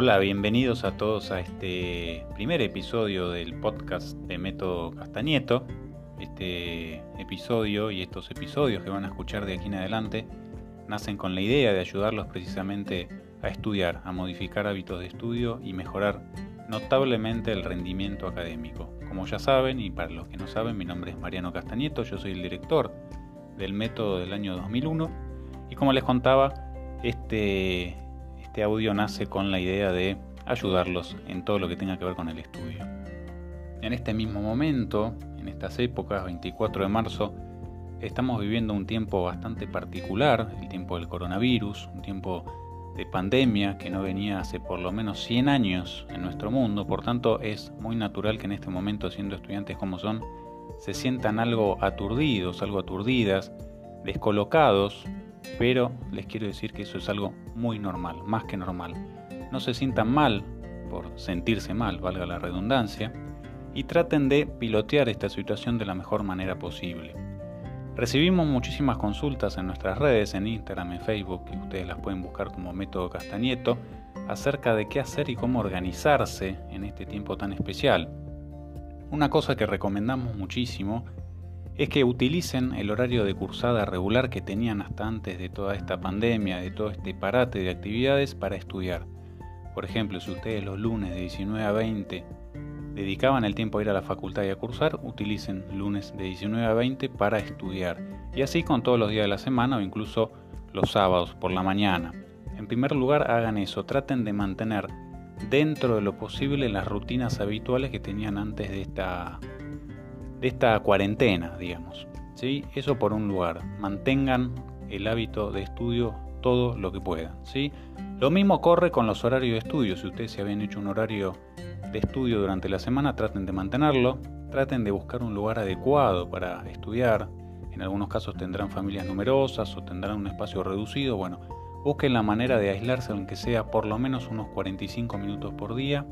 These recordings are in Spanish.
Hola, bienvenidos a todos a este primer episodio del podcast de Método Castañeto. Este episodio y estos episodios que van a escuchar de aquí en adelante nacen con la idea de ayudarlos precisamente a estudiar, a modificar hábitos de estudio y mejorar notablemente el rendimiento académico. Como ya saben, y para los que no saben, mi nombre es Mariano Castañeto, yo soy el director del método del año 2001 y como les contaba, este, este audio nace con la idea de ayudarlos en todo lo que tenga que ver con el estudio. En este mismo momento, en estas épocas, 24 de marzo, estamos viviendo un tiempo bastante particular, el tiempo del coronavirus, un tiempo de pandemia que no venía hace por lo menos 100 años en nuestro mundo, por tanto es muy natural que en este momento, siendo estudiantes como son, se sientan algo aturdidos, algo aturdidas, descolocados, pero les quiero decir que eso es algo muy normal, más que normal. No se sientan mal por sentirse mal, valga la redundancia, y traten de pilotear esta situación de la mejor manera posible. Recibimos muchísimas consultas en nuestras redes, en Instagram, en Facebook, que ustedes las pueden buscar como Método Castañeto, acerca de qué hacer y cómo organizarse en este tiempo tan especial. Una cosa que recomendamos muchísimo es que utilicen el horario de cursada regular que tenían hasta antes de toda esta pandemia, de todo este parate de actividades para estudiar. Por ejemplo, si ustedes los lunes de 19 a 20 dedicaban el tiempo a ir a la facultad y a cursar, utilicen lunes de 19 a 20 para estudiar. Y así con todos los días de la semana o incluso los sábados por la mañana. En primer lugar, hagan eso, traten de mantener dentro de lo posible las rutinas habituales que tenían antes de esta, de esta cuarentena, digamos. ¿sí? Eso por un lugar, mantengan el hábito de estudio todo lo que puedan. ¿sí? Lo mismo corre con los horarios de estudio. Si ustedes se habían hecho un horario de estudio durante la semana, traten de mantenerlo, traten de buscar un lugar adecuado para estudiar. En algunos casos tendrán familias numerosas o tendrán un espacio reducido. Bueno, busquen la manera de aislarse aunque sea por lo menos unos 45 minutos por día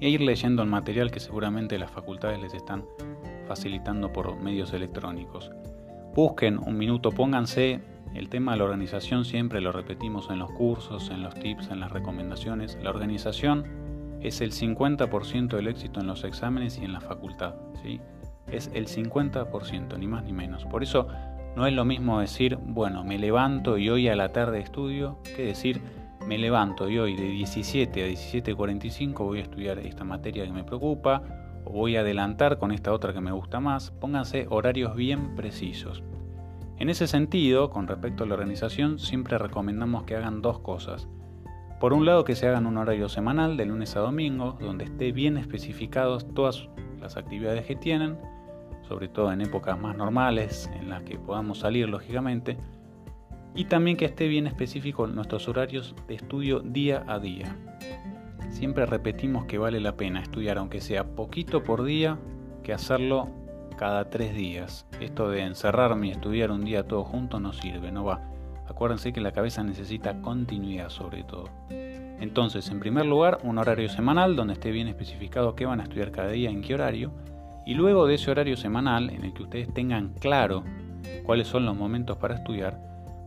e ir leyendo el material que seguramente las facultades les están facilitando por medios electrónicos. Busquen un minuto, pónganse el tema de la organización, siempre lo repetimos en los cursos, en los tips, en las recomendaciones. La organización es el 50% del éxito en los exámenes y en la facultad. ¿sí? Es el 50%, ni más ni menos. Por eso no es lo mismo decir, bueno, me levanto y hoy a la tarde estudio, que decir, me levanto y hoy de 17 a 17.45 voy a estudiar esta materia que me preocupa, o voy a adelantar con esta otra que me gusta más. Pónganse horarios bien precisos. En ese sentido, con respecto a la organización, siempre recomendamos que hagan dos cosas. Por un lado, que se hagan un horario semanal de lunes a domingo, donde esté bien especificados todas las actividades que tienen, sobre todo en épocas más normales, en las que podamos salir lógicamente, y también que esté bien específico nuestros horarios de estudio día a día. Siempre repetimos que vale la pena estudiar, aunque sea poquito por día, que hacerlo cada tres días. Esto de encerrarme y estudiar un día todo junto no sirve, no va. Acuérdense que la cabeza necesita continuidad sobre todo. Entonces, en primer lugar, un horario semanal donde esté bien especificado qué van a estudiar cada día, en qué horario. Y luego de ese horario semanal, en el que ustedes tengan claro cuáles son los momentos para estudiar,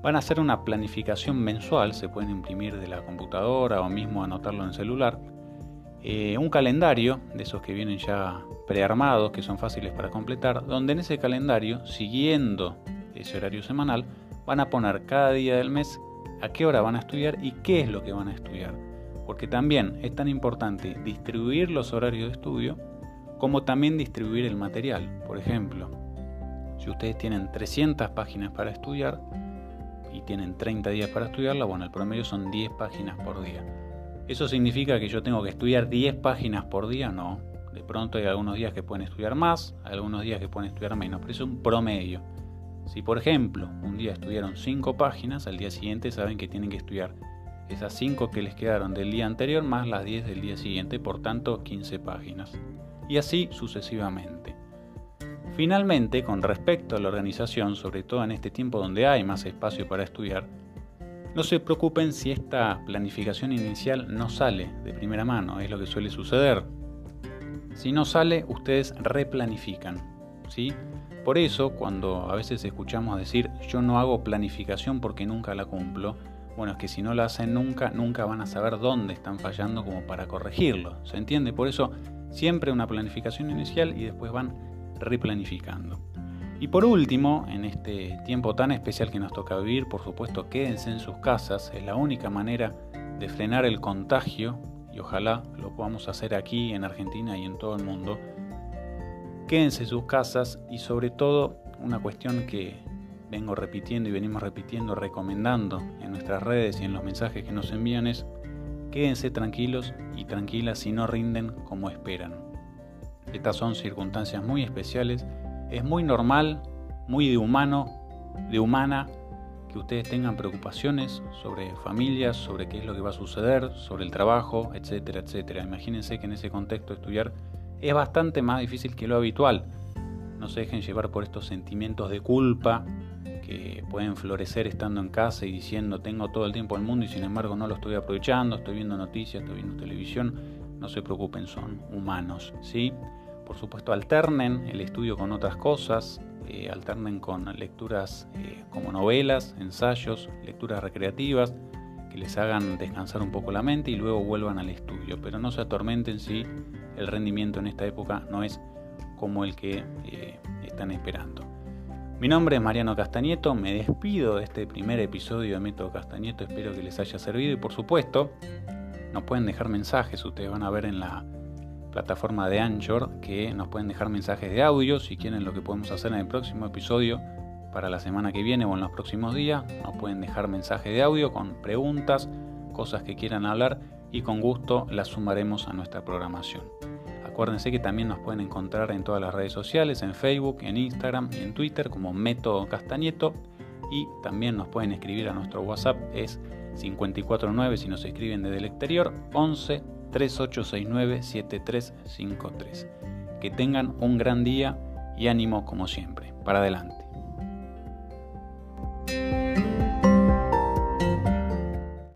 van a hacer una planificación mensual, se pueden imprimir de la computadora o mismo anotarlo en el celular. Eh, un calendario, de esos que vienen ya prearmados, que son fáciles para completar, donde en ese calendario, siguiendo ese horario semanal, van a poner cada día del mes a qué hora van a estudiar y qué es lo que van a estudiar. Porque también es tan importante distribuir los horarios de estudio como también distribuir el material. Por ejemplo, si ustedes tienen 300 páginas para estudiar y tienen 30 días para estudiarla, bueno, el promedio son 10 páginas por día. ¿Eso significa que yo tengo que estudiar 10 páginas por día? No. De pronto hay algunos días que pueden estudiar más, algunos días que pueden estudiar menos, pero es un promedio. Si por ejemplo un día estudiaron 5 páginas, al día siguiente saben que tienen que estudiar esas 5 que les quedaron del día anterior más las 10 del día siguiente, por tanto 15 páginas. Y así sucesivamente. Finalmente, con respecto a la organización, sobre todo en este tiempo donde hay más espacio para estudiar, no se preocupen si esta planificación inicial no sale de primera mano, es lo que suele suceder. Si no sale, ustedes replanifican, ¿sí? Por eso, cuando a veces escuchamos decir yo no hago planificación porque nunca la cumplo, Bueno, es que si no lo hacen nunca, nunca van a saber dónde están fallando como para corregirlo. ¿Se entiende? Por eso siempre una planificación inicial y después van replanificando. Y por último, en este tiempo tan especial que nos toca vivir, por supuesto, quédense en sus casas. Es la única manera de frenar el contagio y ojalá lo podamos hacer aquí en Argentina y en todo el mundo. Quédense en sus casas y sobre todo una cuestión que vengo repitiendo y venimos repitiendo, recomendando en nuestras redes y en los mensajes que nos envían es quédense tranquilos y tranquilas si no rinden como esperan. Estas son circunstancias muy especiales, es muy normal, muy de humano, de humana, que ustedes tengan preocupaciones sobre familias, sobre qué es lo que va a suceder, sobre el trabajo, etcétera, etcétera. Imagínense que en ese contexto estudiar es bastante más difícil que lo habitual. No se dejen llevar por estos sentimientos de culpa que pueden florecer estando en casa y diciendo tengo todo el tiempo del mundo y sin embargo no lo estoy aprovechando, estoy viendo noticias, estoy viendo televisión, no se preocupen, son humanos, ¿sí? Por supuesto, alternen el estudio con otras cosas, eh, alternen con lecturas eh, como novelas, ensayos, lecturas recreativas, que les hagan descansar un poco la mente y luego vuelvan al estudio, pero no se atormenten si el rendimiento en esta época no es como el que eh, están esperando. Mi nombre es Mariano Castañeto, me despido de este primer episodio de Método Castañeto, espero que les haya servido y por supuesto nos pueden dejar mensajes, ustedes van a ver en la plataforma de Anchor que nos pueden dejar mensajes de audio si quieren lo que podemos hacer en el próximo episodio para la semana que viene o en los próximos días, nos pueden dejar mensajes de audio con preguntas, cosas que quieran hablar y con gusto las sumaremos a nuestra programación. Acuérdense que también nos pueden encontrar en todas las redes sociales, en Facebook, en Instagram y en Twitter como Método Castañeto. Y también nos pueden escribir a nuestro WhatsApp, es 549 si nos escriben desde el exterior, 11 3869 7353. Que tengan un gran día y ánimo como siempre. Para adelante.